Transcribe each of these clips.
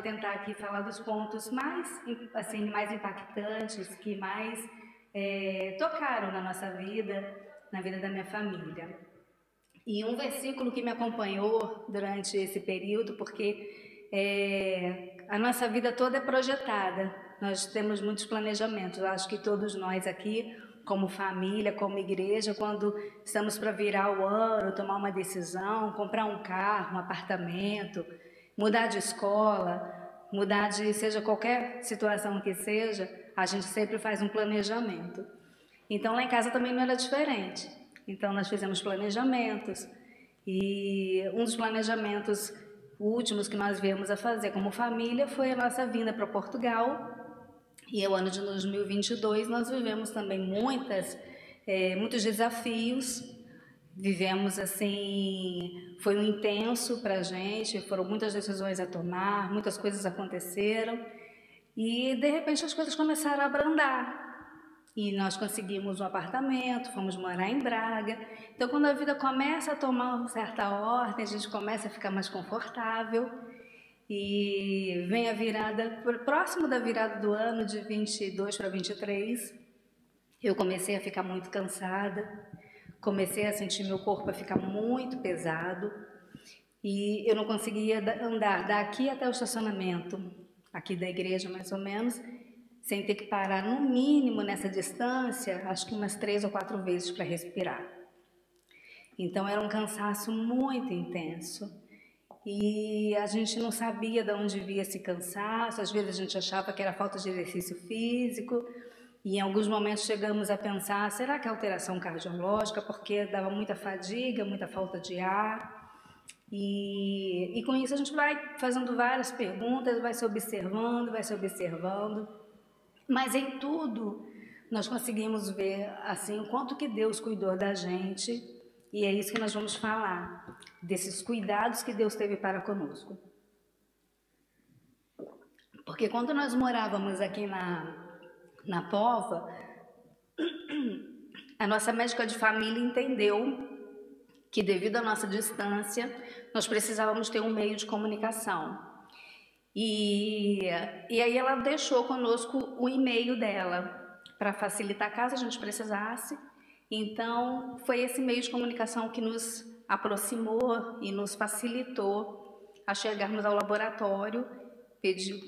vou tentar aqui falar dos pontos mais, assim, mais impactantes, que mais é, tocaram na nossa vida, na vida da minha família. E um versículo que me acompanhou durante esse período, porque é, a nossa vida toda é projetada, nós temos muitos planejamentos. Acho que todos nós aqui, como família, como igreja, quando estamos para virar o ano, tomar uma decisão, comprar um carro, um apartamento, mudar de escola, mudar de seja qualquer situação que seja, a gente sempre faz um planejamento. Então lá em casa também não era diferente. Então nós fizemos planejamentos e um dos planejamentos últimos que nós viemos a fazer como família foi a nossa vinda para Portugal. E o ano de 2022 nós vivemos também muitas, é, muitos desafios. Vivemos assim, foi um intenso para a gente, foram muitas decisões a tomar, muitas coisas aconteceram. E de repente as coisas começaram a abrandar. E nós conseguimos um apartamento, fomos morar em Braga. Então, quando a vida começa a tomar uma certa ordem, a gente começa a ficar mais confortável. E vem a virada, próximo da virada do ano, de 22 para 23, eu comecei a ficar muito cansada, comecei a sentir meu corpo a ficar muito pesado e eu não conseguia andar daqui até o estacionamento, aqui da igreja mais ou menos, sem ter que parar no mínimo nessa distância, acho que umas três ou quatro vezes para respirar. Então era um cansaço muito intenso. E a gente não sabia de onde via esse cansaço, às vezes a gente achava que era falta de exercício físico, e em alguns momentos chegamos a pensar: será que é alteração cardiológica? Porque dava muita fadiga, muita falta de ar. E, e com isso a gente vai fazendo várias perguntas, vai se observando, vai se observando. Mas em tudo nós conseguimos ver assim o quanto que Deus cuidou da gente e é isso que nós vamos falar desses cuidados que Deus teve para conosco. Porque quando nós morávamos aqui na na Pova, a nossa médica de família entendeu que devido à nossa distância, nós precisávamos ter um meio de comunicação. E, e aí ela deixou conosco o e-mail dela para facilitar caso a gente precisasse. Então, foi esse meio de comunicação que nos aproximou e nos facilitou a chegarmos ao laboratório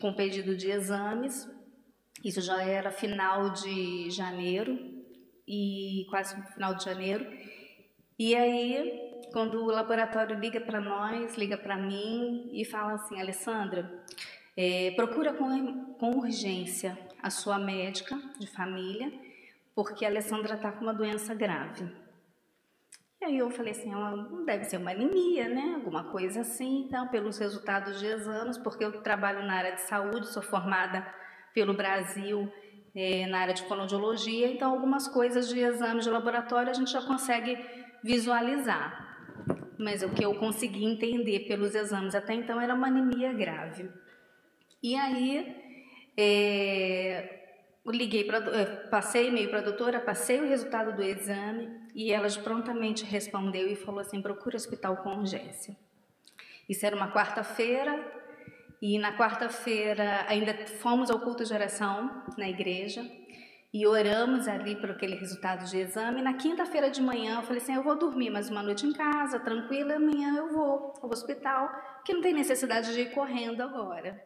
com pedido de exames. Isso já era final de janeiro e quase final de janeiro. E aí quando o laboratório liga para nós, liga para mim e fala assim, Alessandra, é, procura com, com urgência a sua médica de família, porque a Alessandra está com uma doença grave. E aí eu falei assim, não deve ser uma anemia, né? Alguma coisa assim, então, pelos resultados de exames, porque eu trabalho na área de saúde, sou formada pelo Brasil é, na área de fonoaudiologia, então algumas coisas de exames de laboratório a gente já consegue visualizar mas o que eu consegui entender pelos exames até então era uma anemia grave. E aí, é, liguei para, é, passei e-mail para a doutora, passei o resultado do exame e ela prontamente respondeu e falou assim: procure hospital com urgência. Isso era uma quarta-feira e na quarta-feira ainda fomos ao culto de oração na igreja e oramos ali por aquele resultado de exame. Na quinta-feira de manhã, eu falei assim: eu vou dormir mais uma noite em casa, tranquila, amanhã eu vou ao hospital, que não tem necessidade de ir correndo agora.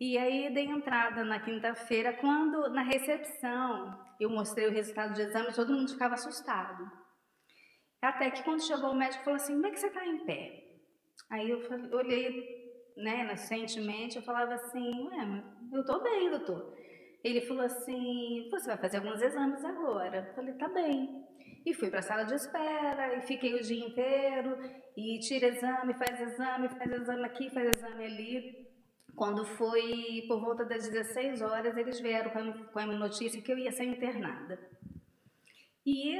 E aí dei entrada na quinta-feira, quando na recepção eu mostrei o resultado de exame, todo mundo ficava assustado. Até que quando chegou o médico falou assim: como é que você está em pé? Aí eu olhei, né, nascentemente, eu falava assim: ué, eu estou bem, doutor. Ele falou assim: você vai fazer alguns exames agora. Eu falei: tá bem. E fui para a sala de espera e fiquei o dia inteiro e tira exame, faz exame, faz exame aqui, faz exame ali. Quando foi por volta das 16 horas, eles vieram com a notícia que eu ia ser internada. E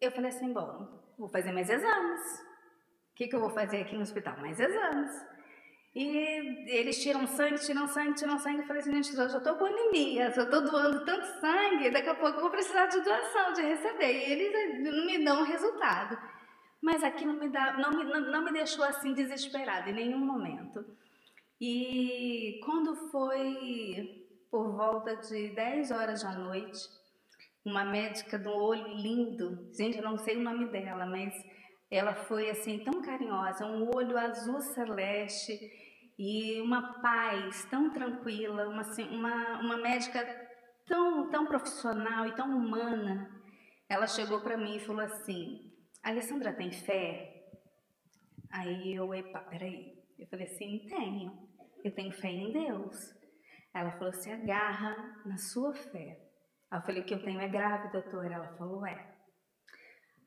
eu falei assim: bom, vou fazer mais exames. O que, que eu vou fazer aqui no hospital? Mais exames. E eles tiram sangue, tiram sangue, tiram sangue. Eu falei assim, gente, eu já estou com anemia, já estou doando tanto sangue, daqui a pouco eu vou precisar de doação, de receber. E eles não me dão resultado. Mas aqui me, dá, não me, não, não me deixou assim desesperada em nenhum momento. E quando foi por volta de 10 horas da noite, uma médica do olho lindo, gente, eu não sei o nome dela, mas ela foi assim tão carinhosa, um olho azul celeste e uma paz tão tranquila, uma, uma, uma médica tão, tão profissional e tão humana. Ela chegou para mim e falou assim: Alessandra tem fé? Aí eu, epa, peraí. Eu falei assim: tenho. Eu tenho fé em Deus. Ela falou: se agarra na sua fé. Aí eu falei: o que eu tenho é grave, doutora. Ela falou: é.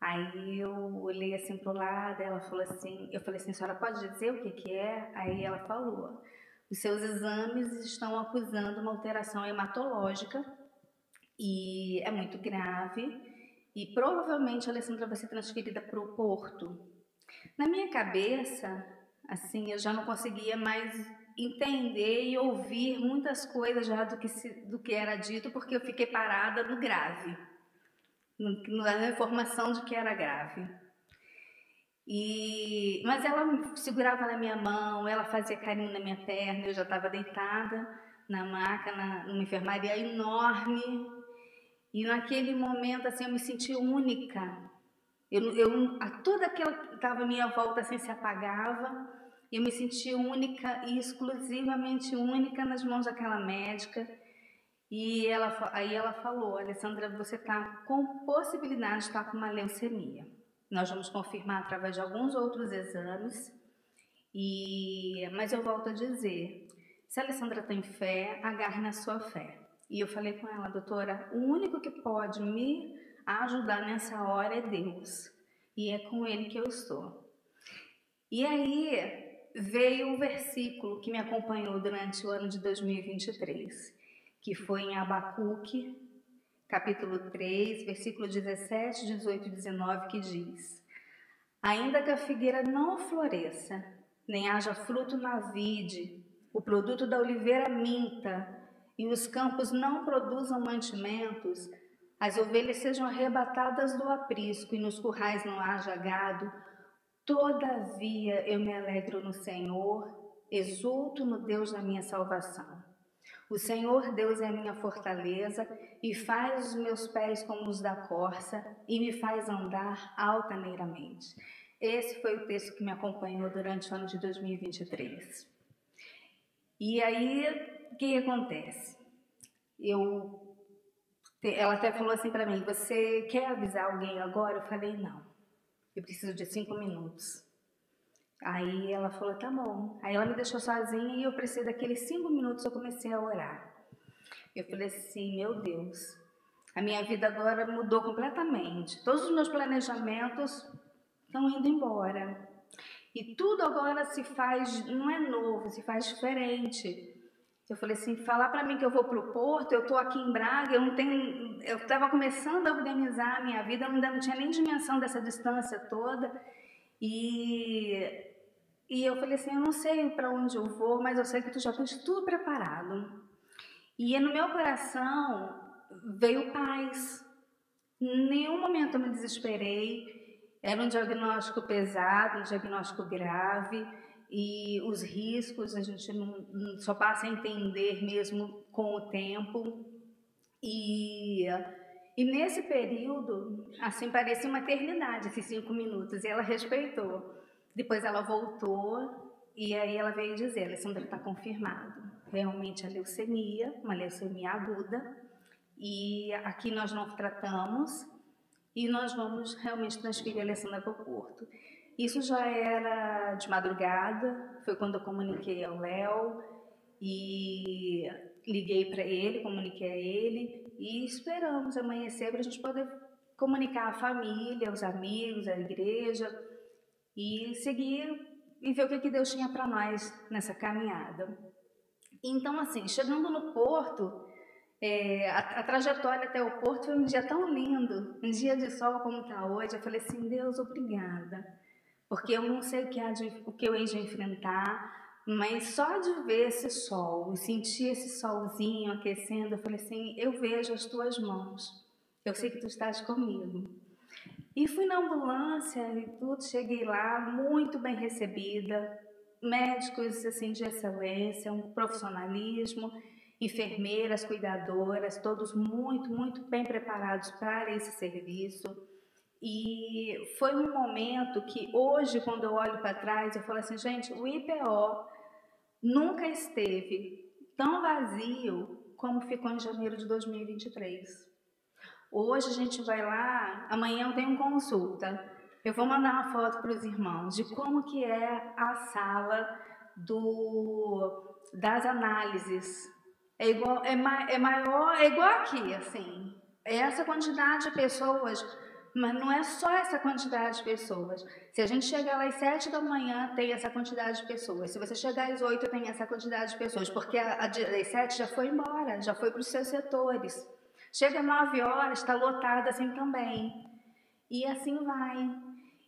Aí eu olhei assim pro lado, ela falou assim, eu falei assim, senhora pode dizer o que que é? Aí ela falou, os seus exames estão acusando uma alteração hematológica e é muito grave e provavelmente a Alessandra vai ser transferida para o Porto. Na minha cabeça, assim, eu já não conseguia mais entender e ouvir muitas coisas já do que, se, do que era dito, porque eu fiquei parada no grave, na informação de que era grave. E, mas ela segurava na minha mão, ela fazia carinho na minha perna, eu já estava deitada na maca, na, numa enfermaria enorme, e naquele momento, assim, eu me senti única. Eu, eu, a toda aquela que estava à minha volta, assim, se apagava. Eu me senti única e exclusivamente única nas mãos daquela médica. E ela, aí ela falou, Alessandra, você está com possibilidade de estar com uma leucemia. Nós vamos confirmar através de alguns outros exames. E, mas eu volto a dizer, se a Alessandra tem fé, agarre na sua fé. E eu falei com ela, doutora, o único que pode me ajudar nessa hora é Deus. E é com Ele que eu estou. E aí veio um versículo que me acompanhou durante o ano de 2023, que foi em Abacuque, capítulo 3, versículo 17, 18 e 19, que diz: Ainda que a figueira não floresça, nem haja fruto na vide, o produto da oliveira minta, e os campos não produzam mantimentos, as ovelhas sejam arrebatadas do aprisco e nos currais não haja gado, todavia eu me alegro no Senhor, exulto no Deus da minha salvação. O Senhor Deus é minha fortaleza e faz os meus pés como os da corça e me faz andar altaneiramente. Esse foi o texto que me acompanhou durante o ano de 2023. E aí o que acontece? Eu, ela até falou assim para mim: Você quer avisar alguém agora? Eu falei: Não, eu preciso de cinco minutos. Aí ela falou: Tá bom. Aí ela me deixou sozinha e eu precisei daqueles cinco minutos. Eu comecei a orar. Eu falei assim: Meu Deus, a minha vida agora mudou completamente. Todos os meus planejamentos estão indo embora. E tudo agora se faz, não é novo, se faz diferente. Eu falei assim, falar para mim que eu vou para o Porto, eu estou aqui em Braga, eu não tenho, eu estava começando a organizar a minha vida, eu ainda não tinha nem dimensão dessa distância toda, e, e eu falei assim, eu não sei para onde eu vou, mas eu sei que tu já tens tudo preparado. E no meu coração veio paz. Em nenhum momento eu me desesperei. Era um diagnóstico pesado, um diagnóstico grave e os riscos a gente não, só passa a entender mesmo com o tempo. E, e nesse período, assim, parecia uma eternidade, esses cinco minutos, e ela respeitou. Depois ela voltou e aí ela veio dizer, Alessandra está confirmado, realmente a leucemia, uma leucemia aguda, e aqui nós não tratamos e nós vamos realmente transferir a Alessandra para o Porto. Isso já era de madrugada, foi quando eu comuniquei ao Léo e liguei para ele, comuniquei a ele e esperamos amanhecer para a gente poder comunicar a família, os amigos, a igreja e seguir e ver o que, que Deus tinha para nós nessa caminhada. Então, assim, chegando no porto, é, a, a, trajetória até o porto foi um dia tão lindo, um dia de sol como está hoje. Eu falei assim, Deus, obrigada porque eu não sei o que, de, o que eu hei de enfrentar, mas só de ver esse sol, sentir esse solzinho aquecendo, eu falei assim: eu vejo as tuas mãos, eu sei que tu estás comigo. E fui na ambulância e tudo, cheguei lá muito bem recebida, médicos assim de excelência, um profissionalismo, enfermeiras, cuidadoras, todos muito, muito bem preparados para esse serviço. E foi um momento que hoje, quando eu olho para trás, eu falo assim, gente, o IPO nunca esteve tão vazio como ficou em janeiro de 2023. Hoje a gente vai lá, amanhã eu tenho consulta. Eu vou mandar uma foto para os irmãos de como que é a sala do, das análises. É igual, é, ma, é maior, é igual aqui, assim. É essa quantidade de pessoas mas não é só essa quantidade de pessoas. Se a gente chegar lá às sete da manhã, tem essa quantidade de pessoas. Se você chegar às oito, tem essa quantidade de pessoas. Porque a, a, às sete já foi embora, já foi para os seus setores. Chega nove horas, está lotada assim também. E assim vai.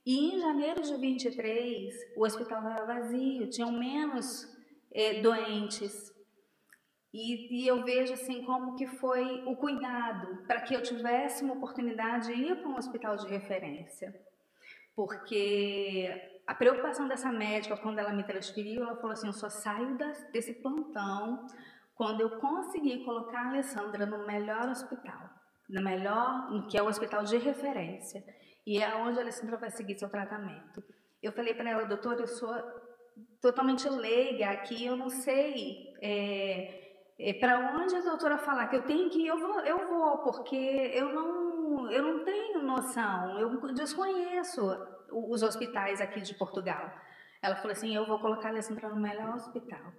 E em janeiro de 23, o hospital estava vazio, tinham menos eh, doentes. E, e, eu vejo assim como que foi o cuidado para que eu tivesse uma oportunidade de ir para um hospital de referência. Porque a preocupação dessa médica, quando ela me transferiu, ela falou assim, eu só saio desse plantão quando eu conseguir colocar a Alessandra no melhor hospital, no melhor, que é o hospital de referência, e é onde a Alessandra vai seguir seu tratamento. Eu falei para ela, doutora, eu sou totalmente leiga aqui, eu não sei... É, é, para onde a doutora falar que eu tenho que ir, eu vou, eu vou, porque eu não, eu não tenho noção, eu desconheço os hospitais aqui de Portugal. Ela falou assim, eu vou colocar a Alessandra no melhor hospital.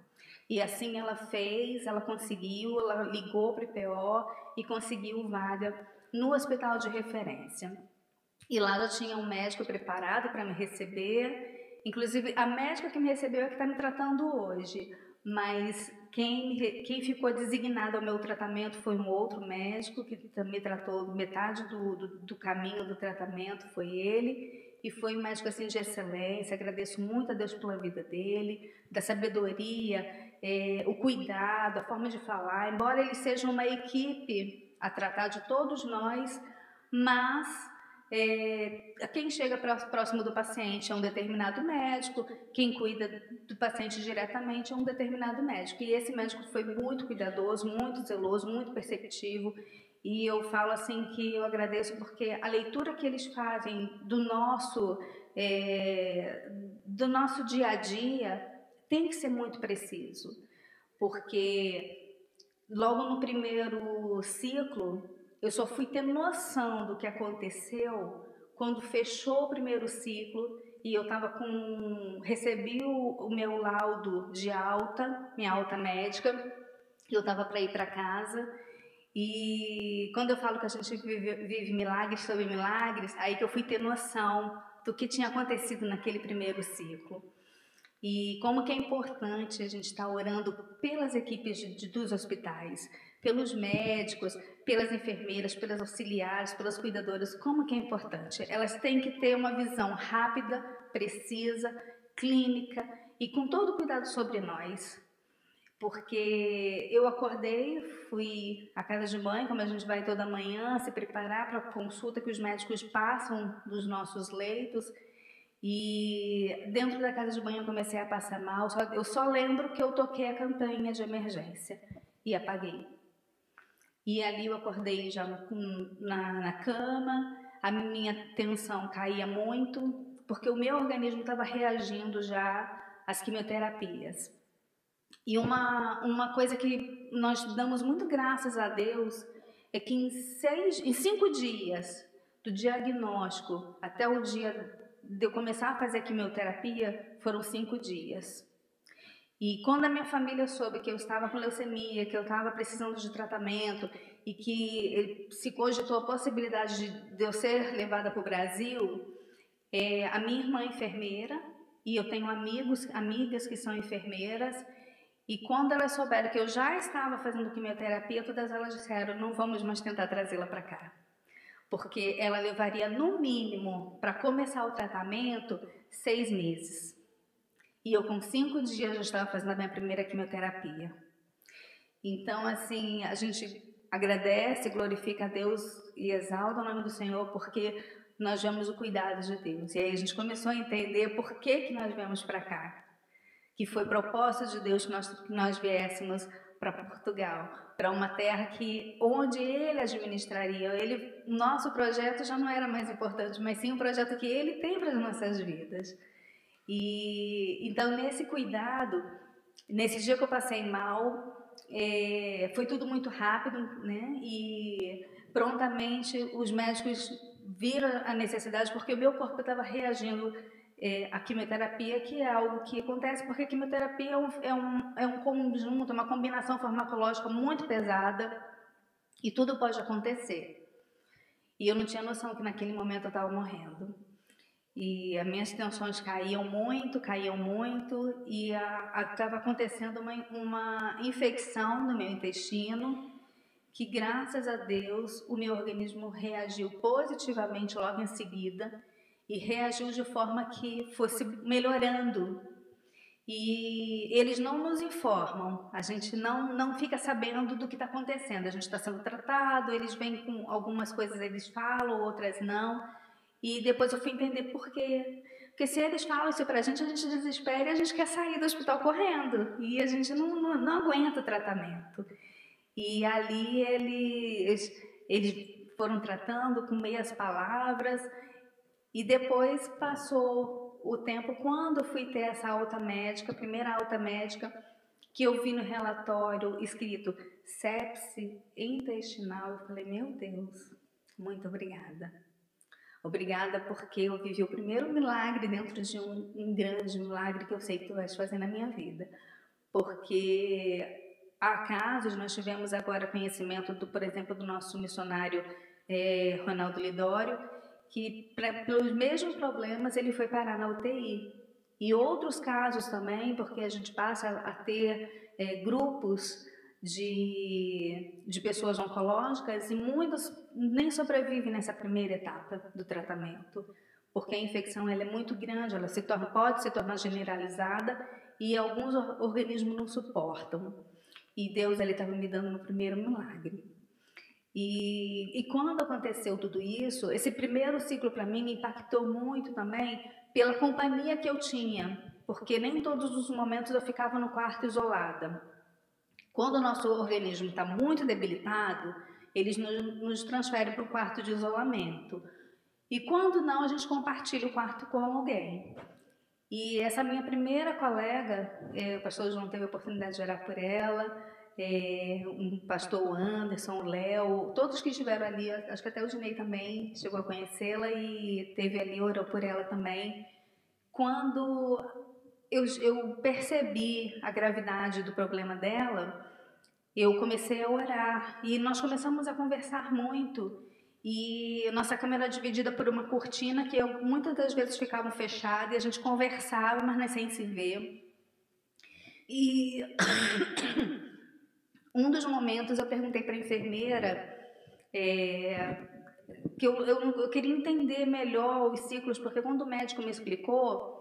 E assim ela fez, ela conseguiu, ela ligou para o IPO e conseguiu vaga no hospital de referência. E lá já tinha um médico preparado para me receber. Inclusive, a médica que me recebeu é que está me tratando hoje. Mas quem, quem ficou designado ao meu tratamento foi um outro médico que também tratou metade do, do, do caminho do tratamento, foi ele. E foi um médico assim de excelência. Agradeço muito a Deus pela vida dele, da sabedoria, é, o cuidado, a forma de falar. Embora ele seja uma equipe a tratar de todos nós, mas é, quem chega próximo do paciente é um determinado médico, quem cuida do paciente diretamente é um determinado médico. E esse médico foi muito cuidadoso, muito zeloso, muito perceptivo. E eu falo assim que eu agradeço porque a leitura que eles fazem do nosso, é, do nosso dia a dia tem que ser muito preciso. Porque logo no primeiro ciclo, eu só fui ter noção do que aconteceu quando fechou o primeiro ciclo e eu estava com recebi o, o, meu laudo de alta, minha alta médica, e eu estava para ir para casa. E quando eu falo que a gente vive, vive milagres sobre milagres, aí que eu fui ter noção do que tinha acontecido naquele primeiro ciclo. E como que é importante a gente estar tá orando pelas equipes de, de, dos hospitais, pelos médicos, pelas enfermeiras, pelas auxiliares, pelas cuidadoras, como que é importante. Elas têm que ter uma visão rápida, precisa, clínica e com todo cuidado sobre nós. Porque eu acordei, fui à casa de mãe, como a gente vai toda manhã, se preparar para a consulta que os médicos passam dos nossos leitos. E dentro da casa de banho eu comecei a passar mal. eu só lembro que eu toquei a campainha de emergência e apaguei. E ali eu acordei já na, na cama, a minha tensão caía muito, porque o meu organismo estava reagindo já às quimioterapias. E uma, uma coisa que nós damos muito graças a Deus é que em, seis, em cinco dias do diagnóstico até o dia de eu começar a fazer a quimioterapia, foram cinco dias. E quando a minha família soube que eu estava com leucemia, que eu estava precisando de tratamento e que se cogitou a possibilidade de, eu ser levada para o Brasil, é, a minha irmã é enfermeira e eu tenho amigos, amigas que são enfermeiras e quando elas souberam que eu já estava fazendo quimioterapia, todas elas disseram: não vamos mais tentar trazê-la para cá, porque ela levaria no mínimo para começar o tratamento seis meses. E eu, com cinco dias, já estava fazendo a minha primeira quimioterapia. Então, assim, a gente agradece, glorifica a Deus e exalta o nome do Senhor, porque nós vemos o cuidado de Deus. E aí a gente começou a entender por que, que nós viemos para cá. que foi propósito de Deus que nós, que nós viéssemos para Portugal, para uma terra que onde ele administraria. Ele, nosso projeto já não era mais importante, mas sim o projeto que ele tem para as nossas vidas. E então nesse cuidado, nesse dia que eu passei mal, é, foi tudo muito rápido, né? E prontamente os médicos viram a necessidade porque o meu corpo estava reagindo é, à quimioterapia, que é algo que acontece porque a quimioterapia é um, é, um, é um conjunto, uma combinação farmacológica muito pesada e tudo pode acontecer. E eu não tinha noção que naquele momento eu estava morrendo. E as minhas tensões caíam muito, caíam muito, e estava acontecendo uma, uma infecção no meu intestino, que graças a Deus o meu organismo reagiu positivamente logo em seguida e reagiu de forma que fosse melhorando. E eles não nos informam, a gente não, não fica sabendo do que está acontecendo. A gente está sendo tratado, eles vêm com algumas coisas, eles falam, outras não. E depois eu fui entender por quê. Porque se eles falam isso pra gente, a gente desespera e a gente quer sair do hospital correndo. E a gente não, não, não aguenta o tratamento. E ali eles, eles foram tratando com meias palavras. E depois passou o tempo, quando fui ter essa alta médica, primeira alta médica, que eu vi no relatório escrito sepse intestinal, eu falei, meu Deus, muito obrigada. Obrigada porque eu vivi o primeiro milagre dentro de um, um grande milagre que eu sei que tu vais fazer na minha vida. Porque há casos, nós tivemos agora conhecimento, do, por exemplo, do nosso missionário é, Ronaldo Lidório, que pra, pelos mesmos problemas ele foi parar na UTI. E outros casos também, porque a gente passa a ter é, grupos de, de pessoas oncológicas e muitos nem sobrevivem nessa primeira etapa do tratamento, porque a infecção ela é muito grande, ela se torna, pode se tornar generalizada e alguns organismos não suportam. E Deus estava me dando no primeiro milagre. E, e quando aconteceu tudo isso, esse primeiro ciclo para mim me impactou muito também pela companhia que eu tinha, porque nem todos os momentos eu ficava no quarto isolada. Quando o nosso organismo está muito debilitado, eles nos, nos transferem para o quarto de isolamento. E quando não, a gente compartilha o quarto com alguém. E essa minha primeira colega, é, o pastor João teve a oportunidade de orar por ela, é, um pastor Anderson, Léo, todos que estiveram ali, acho que até o Dinei também chegou a conhecê-la e teve ali, orou por ela também. Quando eu, eu percebi a gravidade do problema dela, eu comecei a orar e nós começamos a conversar muito. E nossa câmera era dividida por uma cortina que eu, muitas das vezes ficava fechada e a gente conversava, mas é sem se ver. E um dos momentos eu perguntei para a enfermeira é, que eu, eu, eu queria entender melhor os ciclos, porque quando o médico me explicou,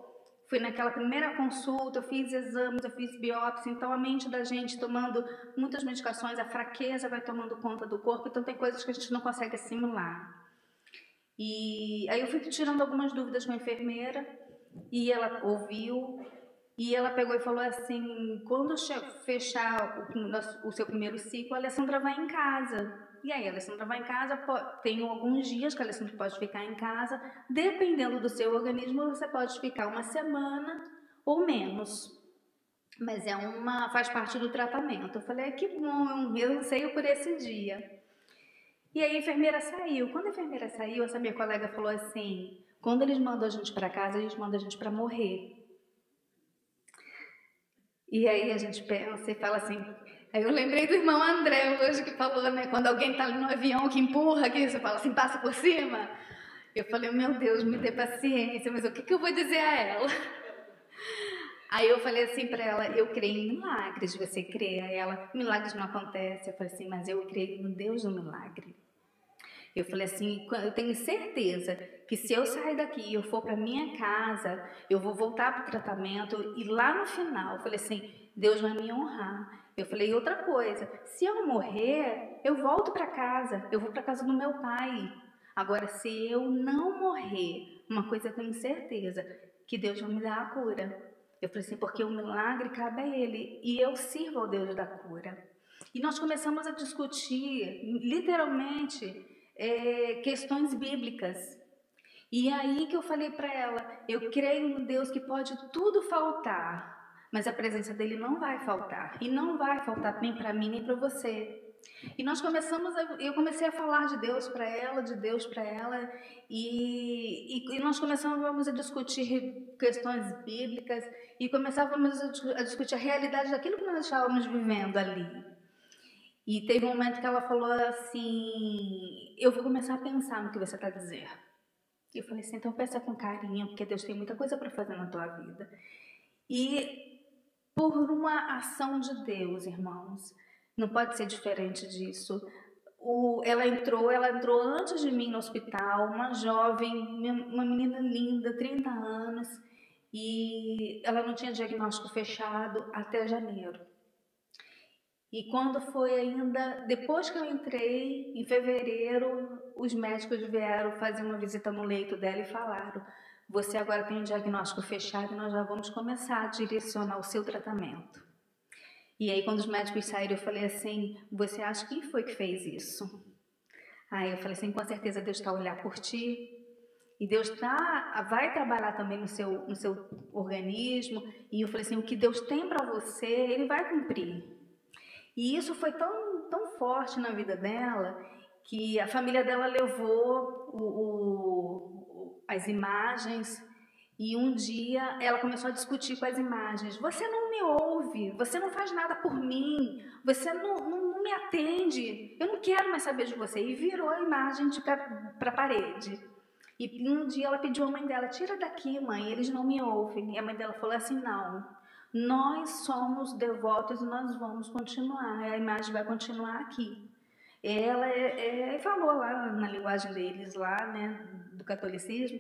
Fui naquela primeira consulta, eu fiz exames, eu fiz biópsia, então a mente da gente tomando muitas medicações, a fraqueza vai tomando conta do corpo, então tem coisas que a gente não consegue assimilar. E aí eu fui tirando algumas dúvidas com a enfermeira e ela ouviu e ela pegou e falou assim: quando fechar o, o seu primeiro ciclo, a Alessandra vai em casa. E aí, a Alessandra vai em casa, tem alguns dias que a Alessandra pode ficar em casa, dependendo do seu organismo, você pode ficar uma semana ou menos. Mas é uma, faz parte do tratamento. Eu falei, que bom, eu anseio por esse dia. E aí a enfermeira saiu. Quando a enfermeira saiu, essa minha colega falou assim: quando eles mandam a gente para casa, eles mandam a gente para morrer. E aí a gente pensa e fala assim, Aí eu lembrei do irmão André hoje que falou, né? Quando alguém está no avião que empurra aqui, você fala assim, passa por cima. Eu falei, meu Deus, me dê paciência, mas o que, que eu vou dizer a ela? Aí eu falei assim para ela, eu creio em milagres, você crê? Aí ela, milagres não acontecem. Eu falei assim, mas eu creio no Deus do milagre. Eu falei assim, eu tenho certeza que se eu sair daqui e eu for para minha casa, eu vou voltar para o tratamento e lá no final, eu falei assim, Deus vai me honrar. Eu falei outra coisa, se eu morrer, eu volto para casa, eu vou para casa do meu pai. Agora, se eu não morrer, uma coisa eu tenho certeza, que Deus vai me dar a cura. Eu falei assim, porque o milagre cabe a Ele e eu sirvo ao Deus da cura. E nós começamos a discutir, literalmente, é, questões bíblicas. E é aí que eu falei para ela: eu creio no Deus que pode tudo faltar, mas a presença dele não vai faltar. E não vai faltar nem para mim nem para você. E nós começamos, a, eu comecei a falar de Deus para ela, de Deus para ela, e, e, e, nós começamos a discutir questões bíblicas e começávamos a discutir a realidade daquilo que nós estávamos vivendo ali. E teve um momento que ela falou assim: Eu vou começar a pensar no que você está dizendo. E eu falei assim: então pensa com carinho, porque Deus tem muita coisa para fazer na tua vida. E por uma ação de Deus, irmãos, não pode ser diferente disso. O, ela entrou, ela entrou antes de mim no hospital, uma jovem, uma menina linda, 30 anos, e ela não tinha diagnóstico fechado até janeiro. E quando foi ainda, depois que eu entrei, em fevereiro, os médicos vieram fazer uma visita no leito dela e falaram: Você agora tem um diagnóstico fechado e nós já vamos começar a direcionar o seu tratamento. E aí, quando os médicos saíram, eu falei assim: Você acha quem foi que fez isso? Aí eu falei assim: Com certeza Deus está a olhar por ti. E Deus tá, vai trabalhar também no seu, no seu organismo. E eu falei assim: O que Deus tem para você, Ele vai cumprir. E isso foi tão, tão forte na vida dela que a família dela levou o, o, as imagens e um dia ela começou a discutir com as imagens. Você não me ouve, você não faz nada por mim, você não, não, não me atende, eu não quero mais saber de você. E virou a imagem para a parede. E um dia ela pediu à mãe dela: Tira daqui, mãe, eles não me ouvem. E a mãe dela falou assim: Não, nós somos devotos e nós vamos continuar, a imagem vai continuar aqui. Ela é, é, falou lá na linguagem deles, lá, né, do catolicismo,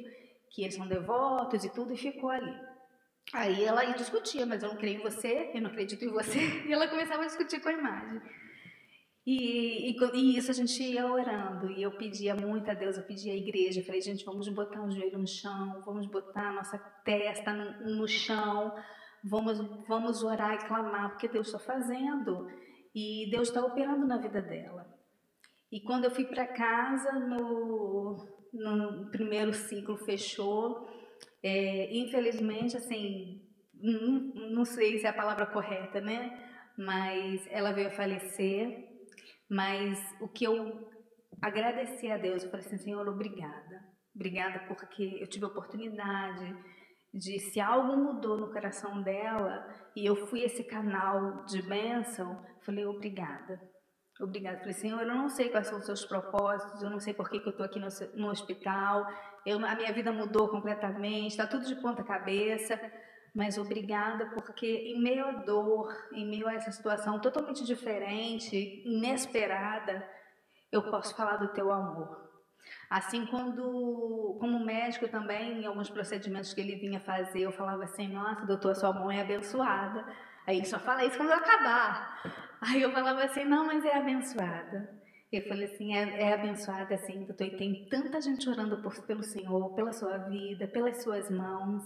que eles são devotos e tudo, e ficou ali. Aí ela ia discutir, mas eu não creio em você, eu não acredito em você, e ela começava a discutir com a imagem. E, e, e, isso a gente ia orando, e eu pedia muito a Deus, eu pedia à igreja, eu falei, gente, vamos botar o joelho no chão, vamos botar a nossa testa no, no chão, vamos, vamos orar e clamar, porque Deus está fazendo, e Deus está operando na vida dela. E quando eu fui para casa, no, no primeiro ciclo fechou. É, infelizmente, assim, não, não sei se é a palavra correta, né? Mas ela veio a falecer. Mas o que eu agradeci a Deus, eu falei assim, Senhor, obrigada. Obrigada porque eu tive a oportunidade de, se algo mudou no coração dela e eu fui esse canal de bênção, falei, obrigada. Obrigada. Falei, Senhor, eu não sei quais são os seus propósitos, eu não sei por que, que eu estou aqui no, no hospital, eu, a minha vida mudou completamente, está tudo de ponta cabeça, mas obrigada porque em meio à dor, em meio a essa situação totalmente diferente, inesperada, eu posso falar do teu amor. Assim, quando, como médico também, em alguns procedimentos que ele vinha fazer, eu falava assim, nossa, doutor, sua mão é abençoada. Aí ele só fala isso quando eu acabar. Aí eu falava assim, não, mas é abençoada. Eu falei assim, é, é abençoada assim, doutor, e tem tanta gente orando por, pelo Senhor, pela sua vida, pelas suas mãos,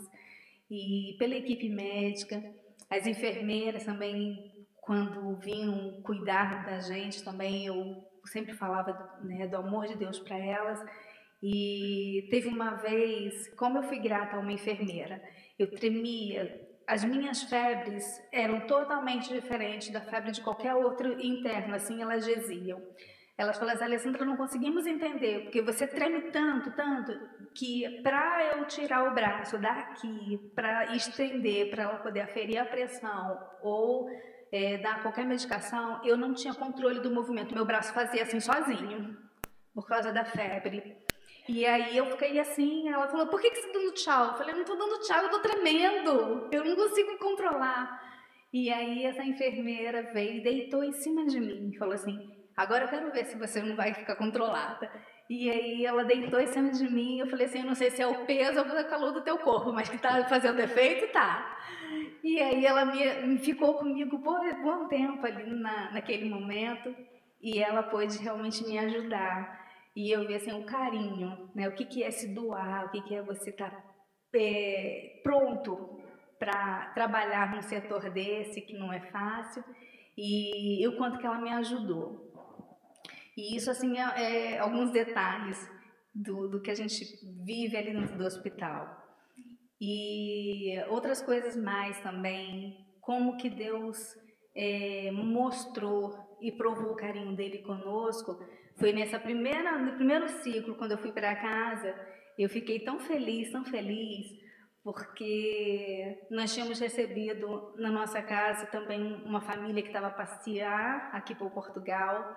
e pela equipe médica, as enfermeiras também, quando vinham cuidar da gente também, eu sempre falava né, do amor de Deus para elas, e teve uma vez, como eu fui grata a uma enfermeira, eu tremia, as minhas febres eram totalmente diferentes da febre de qualquer outro interno, assim elas diziam. Elas falaram assim, Alessandra, não conseguimos entender, porque você treme tanto, tanto, que para eu tirar o braço daqui, para estender, para ela poder aferir a pressão ou é, dar qualquer medicação, eu não tinha controle do movimento. Meu braço fazia assim sozinho, por causa da febre. E aí eu fiquei assim, ela falou, por que, que você está dando tchau? Eu falei, não estou dando tchau, eu estou tremendo, eu não consigo controlar. E aí essa enfermeira veio e deitou em cima de mim e falou assim, agora eu quero ver se você não vai ficar controlada. E aí ela deitou em cima de mim eu falei assim, eu não sei se é o peso ou o calor do teu corpo, mas que tá fazendo efeito, tá. E aí ela me, ficou comigo por um bom tempo ali na, naquele momento e ela pôde realmente me ajudar. E eu vi assim o carinho, né? O que, que é se doar, o que, que é você estar tá, é, pronto para trabalhar num setor desse que não é fácil e, e o quanto que ela me ajudou. E isso assim é, é alguns detalhes do, do que a gente vive ali dentro do hospital. E outras coisas mais também, como que Deus é, mostrou e provou o carinho dele conosco, foi nessa primeira, no primeiro ciclo, quando eu fui para casa, eu fiquei tão feliz, tão feliz, porque nós tínhamos recebido na nossa casa também uma família que estava a passear aqui para Portugal,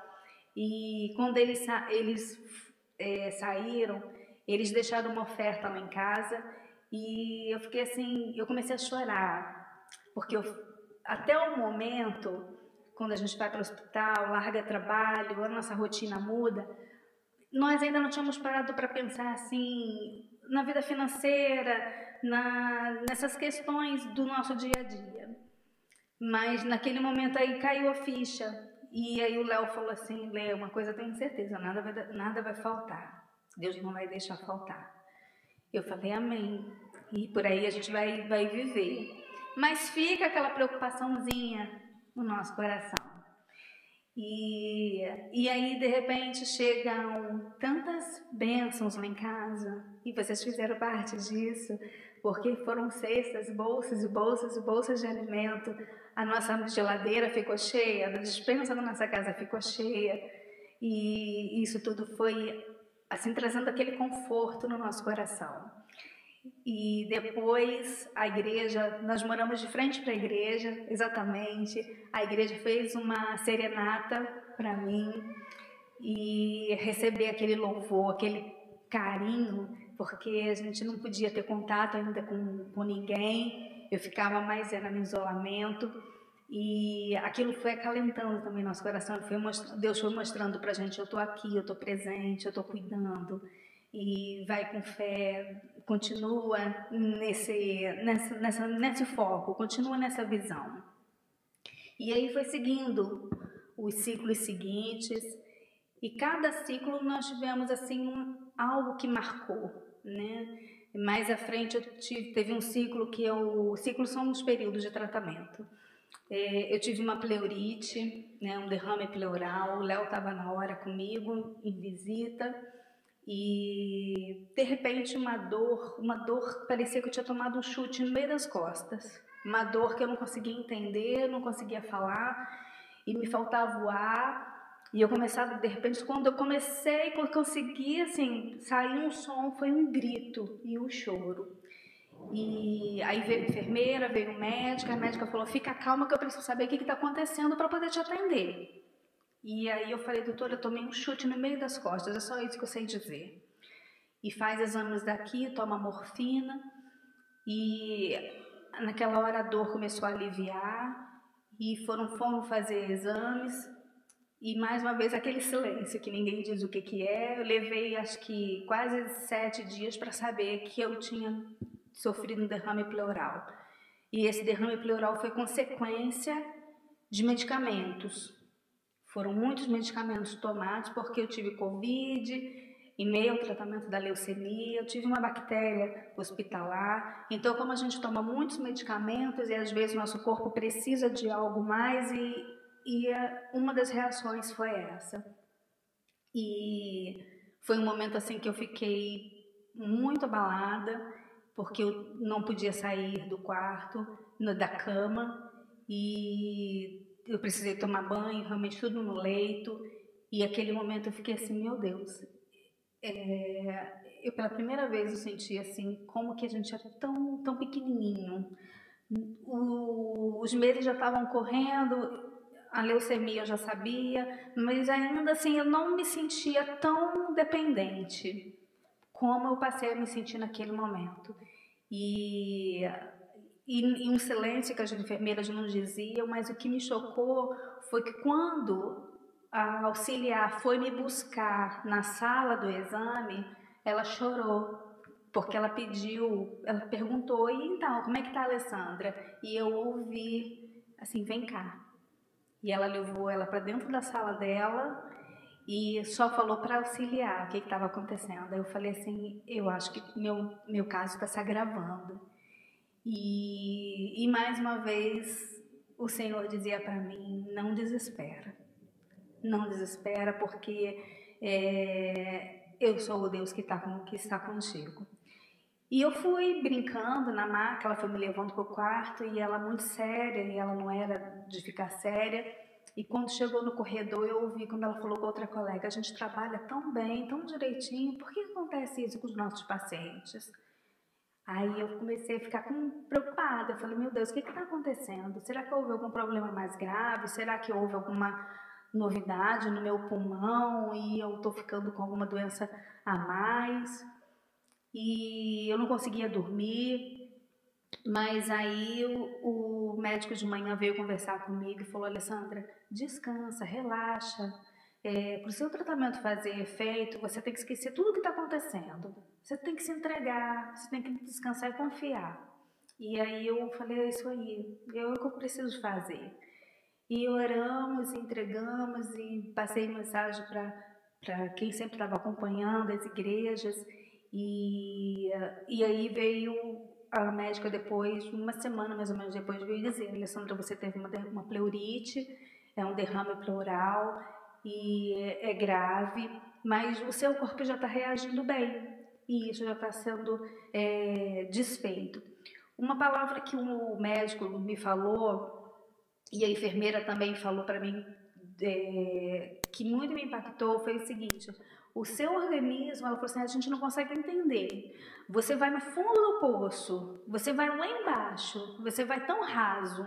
e quando eles, eles é, saíram, eles deixaram uma oferta lá em casa, e eu fiquei assim, eu comecei a chorar, porque eu, até o momento quando a gente vai para o hospital, larga trabalho, a nossa rotina muda, nós ainda não tínhamos parado para pensar assim na vida financeira, na, nessas questões do nosso dia a dia. Mas naquele momento aí caiu a ficha. E aí o Léo falou assim, Léo, uma coisa eu tenho certeza, nada vai, nada vai faltar. Deus não vai deixar faltar. Eu falei, amém. E por aí a gente vai, vai viver. Mas fica aquela preocupaçãozinha, no nosso coração. E, e aí, de repente, chegam tantas bênçãos lá em casa, e vocês fizeram parte disso, porque foram cestas, bolsas e bolsas e bolsas de alimento. A nossa geladeira ficou cheia, a dispensa da nossa casa ficou cheia, e isso tudo foi, assim, trazendo aquele conforto no nosso coração. E depois a igreja, nós moramos de frente para a igreja, exatamente. A igreja fez uma serenata para mim e receber aquele louvor, aquele carinho, porque a gente não podia ter contato ainda com, com ninguém. Eu ficava mais era no isolamento e aquilo foi acalentando também nosso coração. Foi Deus foi mostrando para a gente: eu estou aqui, eu estou presente, eu estou cuidando e vai com fé, continua nesse, nessa, nessa, nesse foco, continua nessa visão. E aí foi seguindo os ciclos seguintes, e cada ciclo nós tivemos assim um, algo que marcou, né? Mais à frente eu tive, teve um ciclo que eu, ciclos são os períodos de tratamento. É, eu tive uma pleurite, né, um derrame pleural. O Léo estava na hora comigo em visita e de repente uma dor, uma dor parecia que eu tinha tomado um chute no meio das costas, uma dor que eu não conseguia entender, não conseguia falar e me faltava o ar. E eu começava, de repente, quando eu comecei, quando consegui, assim, sair um som, foi um grito e um choro. E aí veio a enfermeira, veio o médico, a médica falou: fica calma que eu preciso saber o que está acontecendo para poder te atender. E aí eu falei, doutora, eu tomei um chute no meio das costas, é só isso que eu sei dizer. E faz exames daqui, toma morfina, e naquela hora a dor começou a aliviar, e foram, foram fazer exames, e mais uma vez aquele silêncio que ninguém diz o que, que é. Eu levei acho que quase sete dias para saber que eu tinha sofrido um derrame pleural. E esse derrame pleural foi consequência de medicamentos. Foram muitos medicamentos tomados porque eu tive Covid, em meio ao tratamento da leucemia, eu tive uma bactéria hospitalar. Então, como a gente toma muitos medicamentos e às vezes nosso corpo precisa de algo mais, e, e uma das reações foi essa. E foi um momento assim que eu fiquei muito abalada, porque eu não podia sair do quarto, da cama, e eu precisei tomar banho, realmente tudo no leito. E aquele momento eu fiquei assim, meu Deus. É, eu pela primeira vez eu senti assim, como que a gente era tão, tão pequenininho. O, os meses já estavam correndo, a leucemia eu já sabia, mas ainda assim eu não me sentia tão dependente como eu passei a me sentir naquele momento. E e, e um silêncio que as enfermeiras não diziam, mas o que me chocou foi que quando a auxiliar foi me buscar na sala do exame, ela chorou, porque ela pediu, ela perguntou, e então, como é que tá a Alessandra? E eu ouvi, assim, vem cá. E ela levou ela para dentro da sala dela e só falou para auxiliar o que estava acontecendo. Aí eu falei assim, eu acho que meu, meu caso está se agravando. E, e mais uma vez o Senhor dizia para mim: não desespera, não desespera, porque é, eu sou o Deus que, tá com, que está contigo. E eu fui brincando na maca, ela foi me levando para o quarto e ela muito séria, e ela não era de ficar séria. E quando chegou no corredor, eu ouvi quando ela falou com outra colega: a gente trabalha tão bem, tão direitinho, por que acontece isso com os nossos pacientes? Aí eu comecei a ficar com, preocupada. Eu falei: meu Deus, o que está acontecendo? Será que houve algum problema mais grave? Será que houve alguma novidade no meu pulmão e eu estou ficando com alguma doença a mais? E eu não conseguia dormir. Mas aí o, o, médico de manhã veio conversar comigo e falou: Alessandra, descansa, relaxa. É, para o seu tratamento fazer efeito, você tem que esquecer tudo o que está acontecendo. Você tem que se entregar, você tem que descansar e confiar. E aí eu falei: é isso aí, é o que eu preciso fazer. E oramos, entregamos e passei mensagem para quem sempre estava acompanhando as igrejas. E, e aí veio a médica depois, uma semana mais ou menos depois, veio dizer, Alessandra, você teve uma, uma pleurite, é um derrame pleural e é, é grave, mas o seu corpo já está reagindo bem e isso já está sendo é, desfeito. Uma palavra que o médico me falou e a enfermeira também falou para mim é, que muito me impactou foi o seguinte: o seu organismo, ela falou assim, a gente não consegue entender. Você vai no fundo do poço, você vai lá embaixo, você vai tão raso,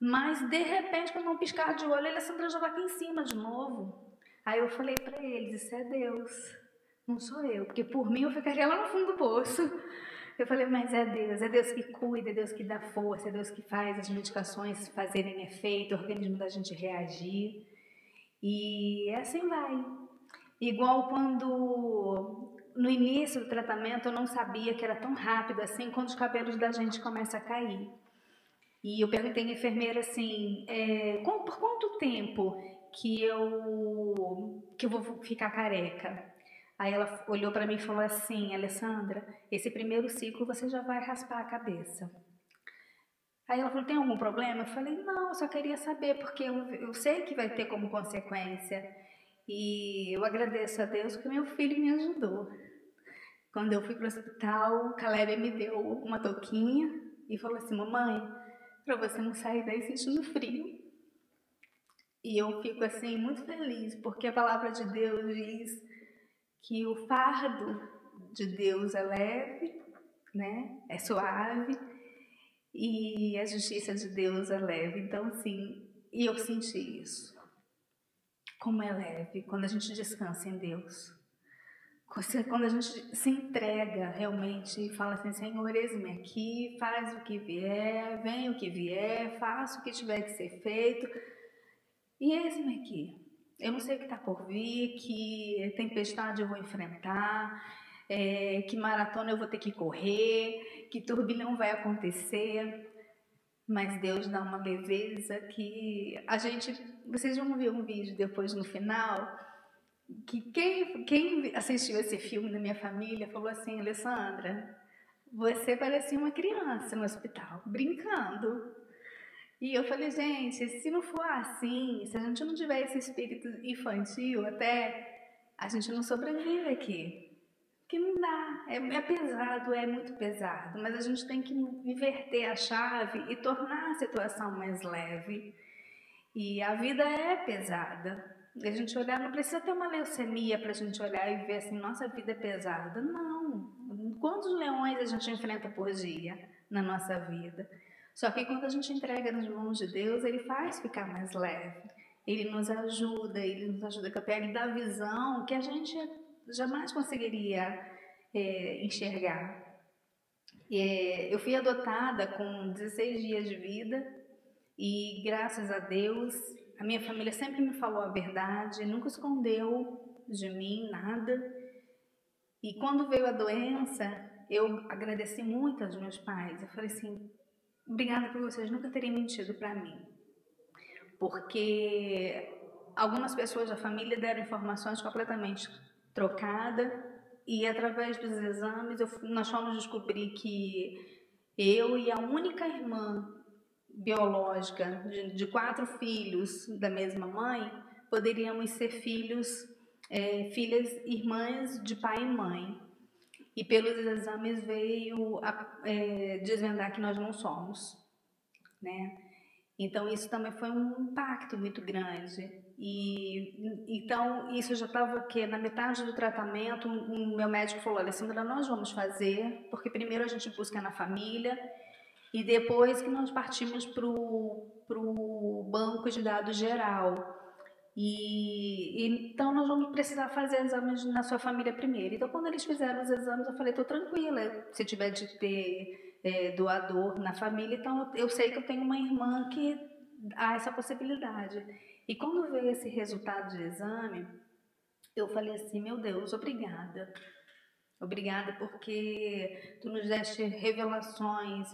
mas de repente, quando um piscar de olho, Alessandra já vai aqui em cima de novo. Aí eu falei para eles, isso é Deus, não sou eu, porque por mim eu ficaria lá no fundo do poço. Eu falei, mas é Deus, é Deus que cuida, é Deus que dá força, é Deus que faz as medicações fazerem efeito, o organismo da gente reagir. E assim vai. Igual quando no início do tratamento eu não sabia que era tão rápido assim quando os cabelos da gente começam a cair. E eu perguntei à enfermeira assim, é, por quanto tempo que eu que eu vou ficar careca? Aí ela olhou para mim e falou assim, Alessandra, esse primeiro ciclo você já vai raspar a cabeça. Aí ela falou, tem algum problema? Eu falei, não, eu só queria saber, porque eu, eu sei que vai ter como consequência. E eu agradeço a Deus que meu filho me ajudou. Quando eu fui para o hospital, o Caleb me deu uma touquinha e falou assim: Mamãe, para você não sair daí sentindo frio. E eu fico assim muito feliz, porque a palavra de Deus diz que o fardo de Deus é leve, né? É suave e a justiça de Deus é leve. Então, sim, e eu senti isso como é leve quando a gente descansa em Deus. Quando a gente se entrega realmente e fala assim, Senhor, eis-me aqui, faz o que vier, vem o que vier, faça o que tiver que ser feito. E eis-me aqui. Eu não sei o que está por vir, que tempestade eu vou enfrentar, é, que maratona eu vou ter que correr, que turbilhão vai acontecer. Mas Deus dá uma leveza que a gente. Vocês vão ver um vídeo depois no final. Que quem, quem assistiu esse filme da minha família falou assim: Alessandra, você parecia uma criança no hospital, brincando. E eu falei, gente, se não for assim, se a gente não tiver esse espírito infantil, até a gente não sobrevive aqui que não dá, é, é, pesado, é muito pesado, mas a gente tem que inverter a chave e tornar a situação mais leve. E a vida é pesada. A gente olhar, não precisa ter uma leucemia para a gente olhar e ver assim, nossa vida é pesada. Não. Quantos leões a gente enfrenta por dia na nossa vida? Só que quando a gente entrega nas mãos de Deus, Ele faz ficar mais leve. Ele nos ajuda, Ele nos ajuda a pele da visão que a gente jamais conseguiria é, enxergar. É, eu fui adotada com 16 dias de vida e, graças a Deus, a minha família sempre me falou a verdade, nunca escondeu de mim nada. E quando veio a doença, eu agradeci muito aos meus pais. Eu falei assim: obrigada por vocês nunca terem mentido para mim. Porque algumas pessoas da família deram informações completamente trocada e através dos exames eu, nós fomos descobrir que eu e a única irmã biológica de, de quatro filhos da mesma mãe poderíamos ser filhos, é, filhas, irmãs de pai e mãe. E pelos exames veio a, é, desvendar que nós não somos, né? Então isso também foi um impacto muito grande. E então isso já estava que na metade do tratamento, o meu médico falou: "Alessandra, nós vamos fazer, porque primeiro a gente busca na família e depois que nós partimos para o banco de dados geral. E, então nós vamos precisar fazer exames na sua família primeiro. Então quando eles fizeram os exames, eu falei, estou tranquila, se tiver de ter é, doador na família, então eu sei que eu tenho uma irmã que há essa possibilidade. E quando veio esse resultado de exame, eu falei assim, meu Deus, obrigada. Obrigada porque tu nos deste revelações,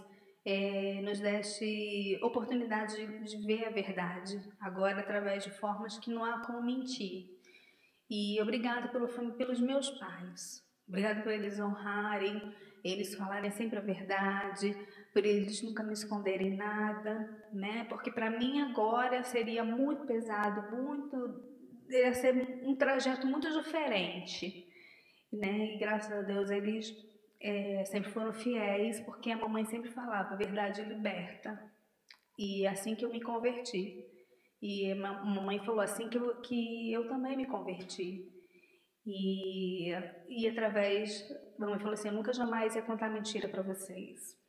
é, nos deste oportunidade de, de, ver a verdade, agora através de formas que não há como mentir. E obrigada pelo, pelos meus pais, obrigada por eles honrarem, eles falarem sempre a verdade, por eles nunca me esconderem nada, né? Porque para mim agora seria muito pesado, muito ia ser um trajeto muito diferente, né? E graças a Deus eles é, sempre foram fiéis, porque a mamãe sempre falava, a verdade liberta. E assim que eu me converti. E a mamãe falou assim que eu, que eu também me converti. E, e através, a mamãe falou assim, eu nunca jamais ia contar mentira para vocês.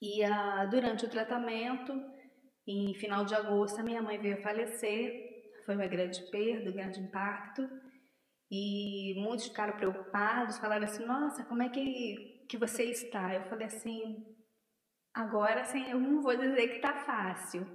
E a, durante o tratamento, em final de agosto, a minha mãe veio a falecer. Foi uma grande perda, um grande impacto. E muitos ficaram preocupados, falaram assim: Nossa, como é que, que você está? Eu falei assim: Agora, assim, eu não vou dizer que está fácil,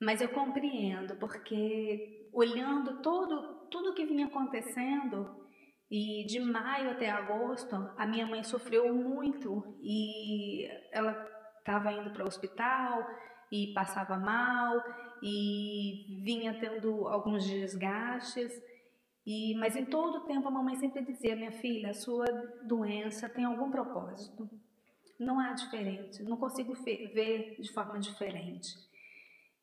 mas eu compreendo, porque olhando todo, tudo que vinha acontecendo, e de maio até agosto, a minha mãe sofreu muito e ela estava indo para o hospital e passava mal e vinha tendo alguns desgastes. E, mas em todo o tempo a mamãe sempre dizia, minha filha, a sua doença tem algum propósito. Não há diferente, não consigo ver de forma diferente.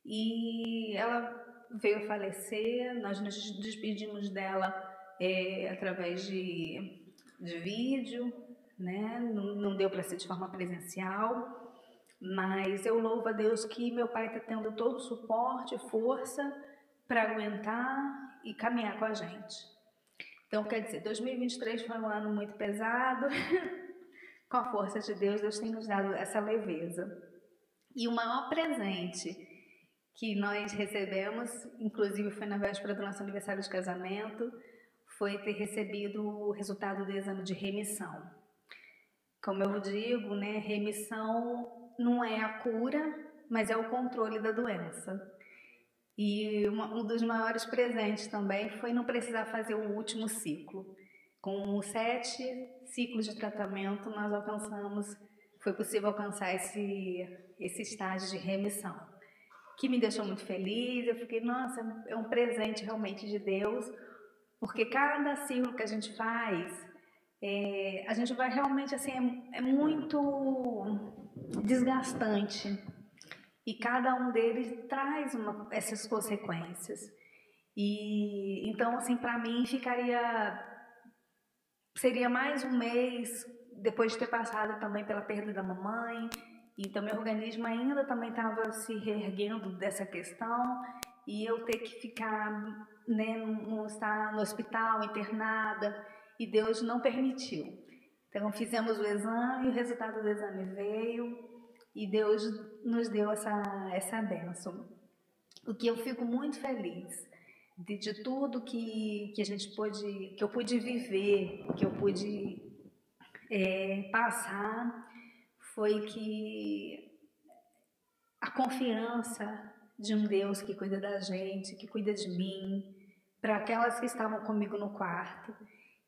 E ela veio falecer, nós nos despedimos dela é, através de, de vídeo, né? não, não deu para ser de forma presencial, mas eu louvo a Deus que meu pai está tendo todo o suporte, força para aguentar e caminhar com a gente. Então, quer dizer, 2023 foi um ano muito pesado. com a força de Deus, Deus tem nos dado essa leveza. E o maior presente que nós recebemos, inclusive foi na véspera do nosso aniversário de casamento, foi ter recebido o resultado do exame de remissão. Como eu digo, né, remissão não é a cura, mas é o controle da doença. E uma, um dos maiores presentes também foi não precisar fazer o último ciclo. Com sete ciclos de tratamento, nós alcançamos, foi possível alcançar esse, esse estágio de remissão, que me deixou muito feliz. Eu fiquei, nossa, é um presente realmente de Deus, porque cada ciclo que a gente faz, é, a gente vai realmente assim, é, é muito desgastante e cada um deles traz uma, essas consequências. E então, assim, para mim ficaria seria mais um mês depois de ter passado também pela perda da mamãe. Então, meu organismo ainda também estava se reerguendo dessa questão e eu ter que ficar, né, no, estar no hospital internada e Deus não permitiu. Então, fizemos o exame, o resultado do exame veio e Deus nos deu essa, essa bênção. O que eu fico muito feliz de, de tudo que, que a gente pôde, que eu pude viver, que eu pude é, passar, foi que a confiança de um Deus que cuida da gente, que cuida de mim, para aquelas que estavam comigo no quarto.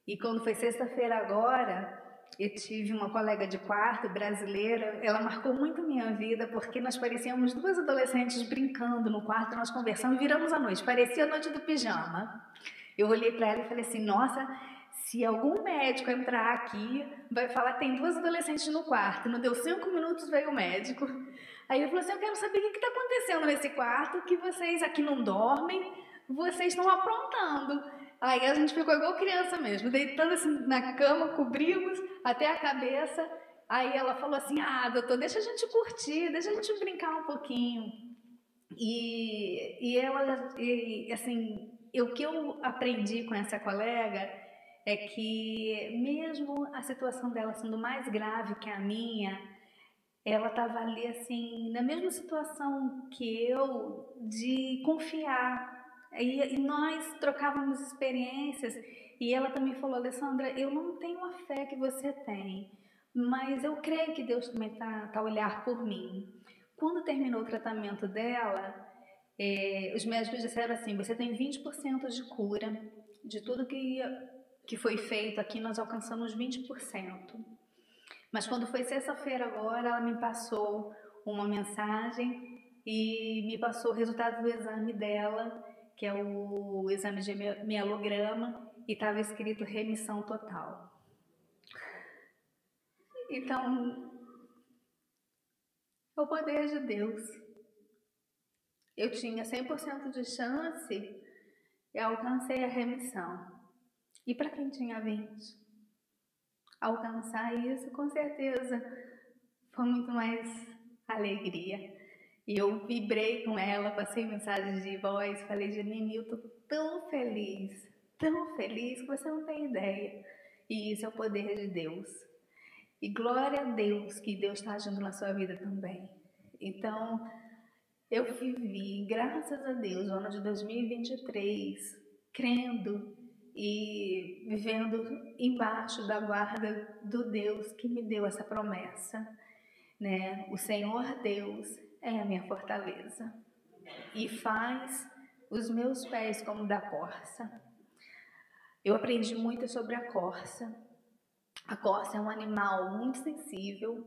E quando foi sexta-feira agora, eu tive uma colega de quarto brasileira, ela marcou muito minha vida porque nós parecíamos duas adolescentes brincando no quarto, nós conversando, viramos a noite, parecia a noite do pijama. Eu olhei para ela e falei assim: Nossa, se algum médico entrar aqui, vai falar tem duas adolescentes no quarto. Não deu cinco minutos, veio o médico. Aí ele falou assim: Eu quero saber o que está acontecendo nesse quarto, que vocês aqui não dormem, vocês estão aprontando. Aí a gente ficou igual criança mesmo, deitando assim na cama, cobrimos até a cabeça. Aí ela falou assim: Ah, doutor, deixa a gente curtir, deixa a gente brincar um pouquinho. E, e ela, e, assim, o que eu aprendi com essa colega é que mesmo a situação dela sendo mais grave que a minha, ela estava ali assim, na mesma situação que eu, de confiar. E, e, nós trocávamos experiências e ela também falou, Alessandra, eu não tenho a fé que você tem, mas eu creio que Deus também está tá a olhar por mim. Quando terminou o tratamento dela, é, os médicos disseram assim, você tem 20% de cura de tudo que que foi feito aqui, nós alcançamos 20%. Mas quando foi sexta-feira agora, ela me passou uma mensagem e me passou o resultado do exame dela, que é o exame de mielograma, e estava escrito remissão total. Então, é o poder de Deus. Eu tinha 100% de chance e alcancei a remissão. E para quem tinha 20? Alcançar isso, com certeza, foi muito mais alegria. E eu vibrei com ela, passei mensagens de voz, falei, Janine, eu tô tão feliz, tão feliz que você não tem ideia. E isso é o poder de Deus. E glória a Deus que Deus está agindo na sua vida também. Então, eu vivi, graças a Deus, o ano de 2023, crendo e vivendo embaixo da guarda do Deus que me deu essa promessa, né? O Senhor Deus é a minha fortaleza e faz os meus pés como da corça. Eu aprendi muito sobre a corça. A corça é um animal muito sensível,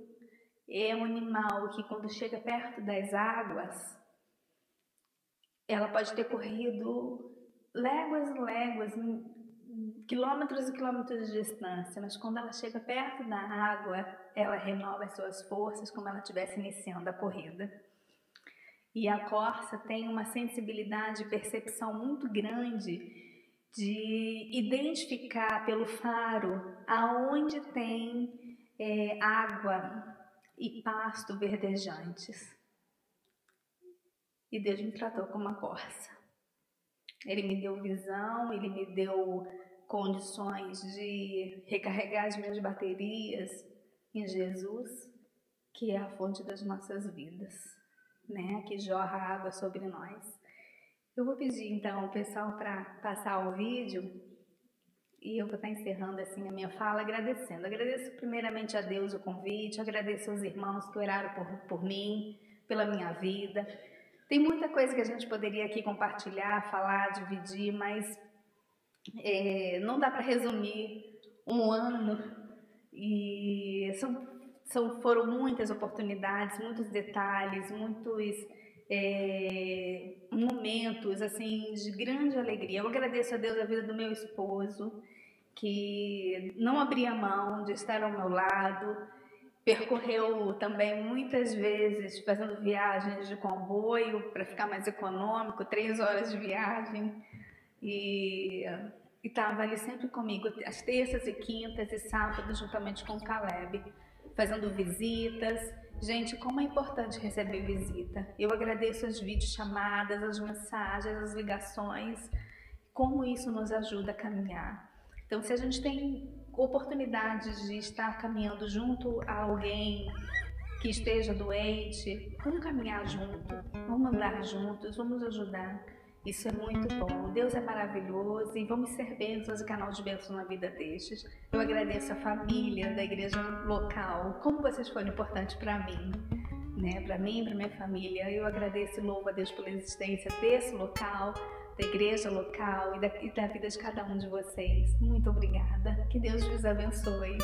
é um animal que quando chega perto das águas, ela pode ter corrido léguas e léguas, quilômetros e quilômetros de distância, mas quando ela chega perto da água, ela renova as suas forças como ela estivesse iniciando a corrida. E a corça tem uma sensibilidade e percepção muito grande de identificar pelo faro aonde tem é, água e pasto verdejantes. E Deus me tratou como uma corça. Ele me deu visão, ele me deu condições de recarregar as minhas baterias em Jesus, que é a fonte das nossas vidas, né? Que jorra água sobre nós. Eu vou pedir então pessoal para passar o vídeo e eu vou estar encerrando assim a minha fala agradecendo. Agradeço primeiramente a Deus o convite, agradeço aos irmãos que oraram por, por mim, pela minha vida. Tem muita coisa que a gente poderia aqui compartilhar, falar, dividir, mas é, não dá para resumir um ano e são, são, foram muitas oportunidades, muitos detalhes, muitos é, momentos assim de grande alegria. Eu agradeço a Deus a vida do meu esposo que não abria mão de estar ao meu lado, percorreu também muitas vezes fazendo viagens de comboio para ficar mais econômico, três horas de viagem e estava ali sempre comigo, às terças e quintas e sábados, juntamente com o Caleb, fazendo visitas. Gente, como é importante receber visita. Eu agradeço as videochamadas, as mensagens, as ligações, como isso nos ajuda a caminhar. Então, se a gente tem oportunidade de estar caminhando junto a alguém que esteja doente, vamos caminhar junto, vamos andar juntos, vamos ajudar. Isso é muito bom. Deus é maravilhoso e vamos ser bênçãos e canal de bênçãos na vida destes. Eu agradeço a família da igreja local, como vocês foram importantes para mim, né? Para mim, para minha família. Eu agradeço e louvo a Deus pela existência desse local, da igreja local e da, e da vida de cada um de vocês. Muito obrigada. Que Deus vos abençoe.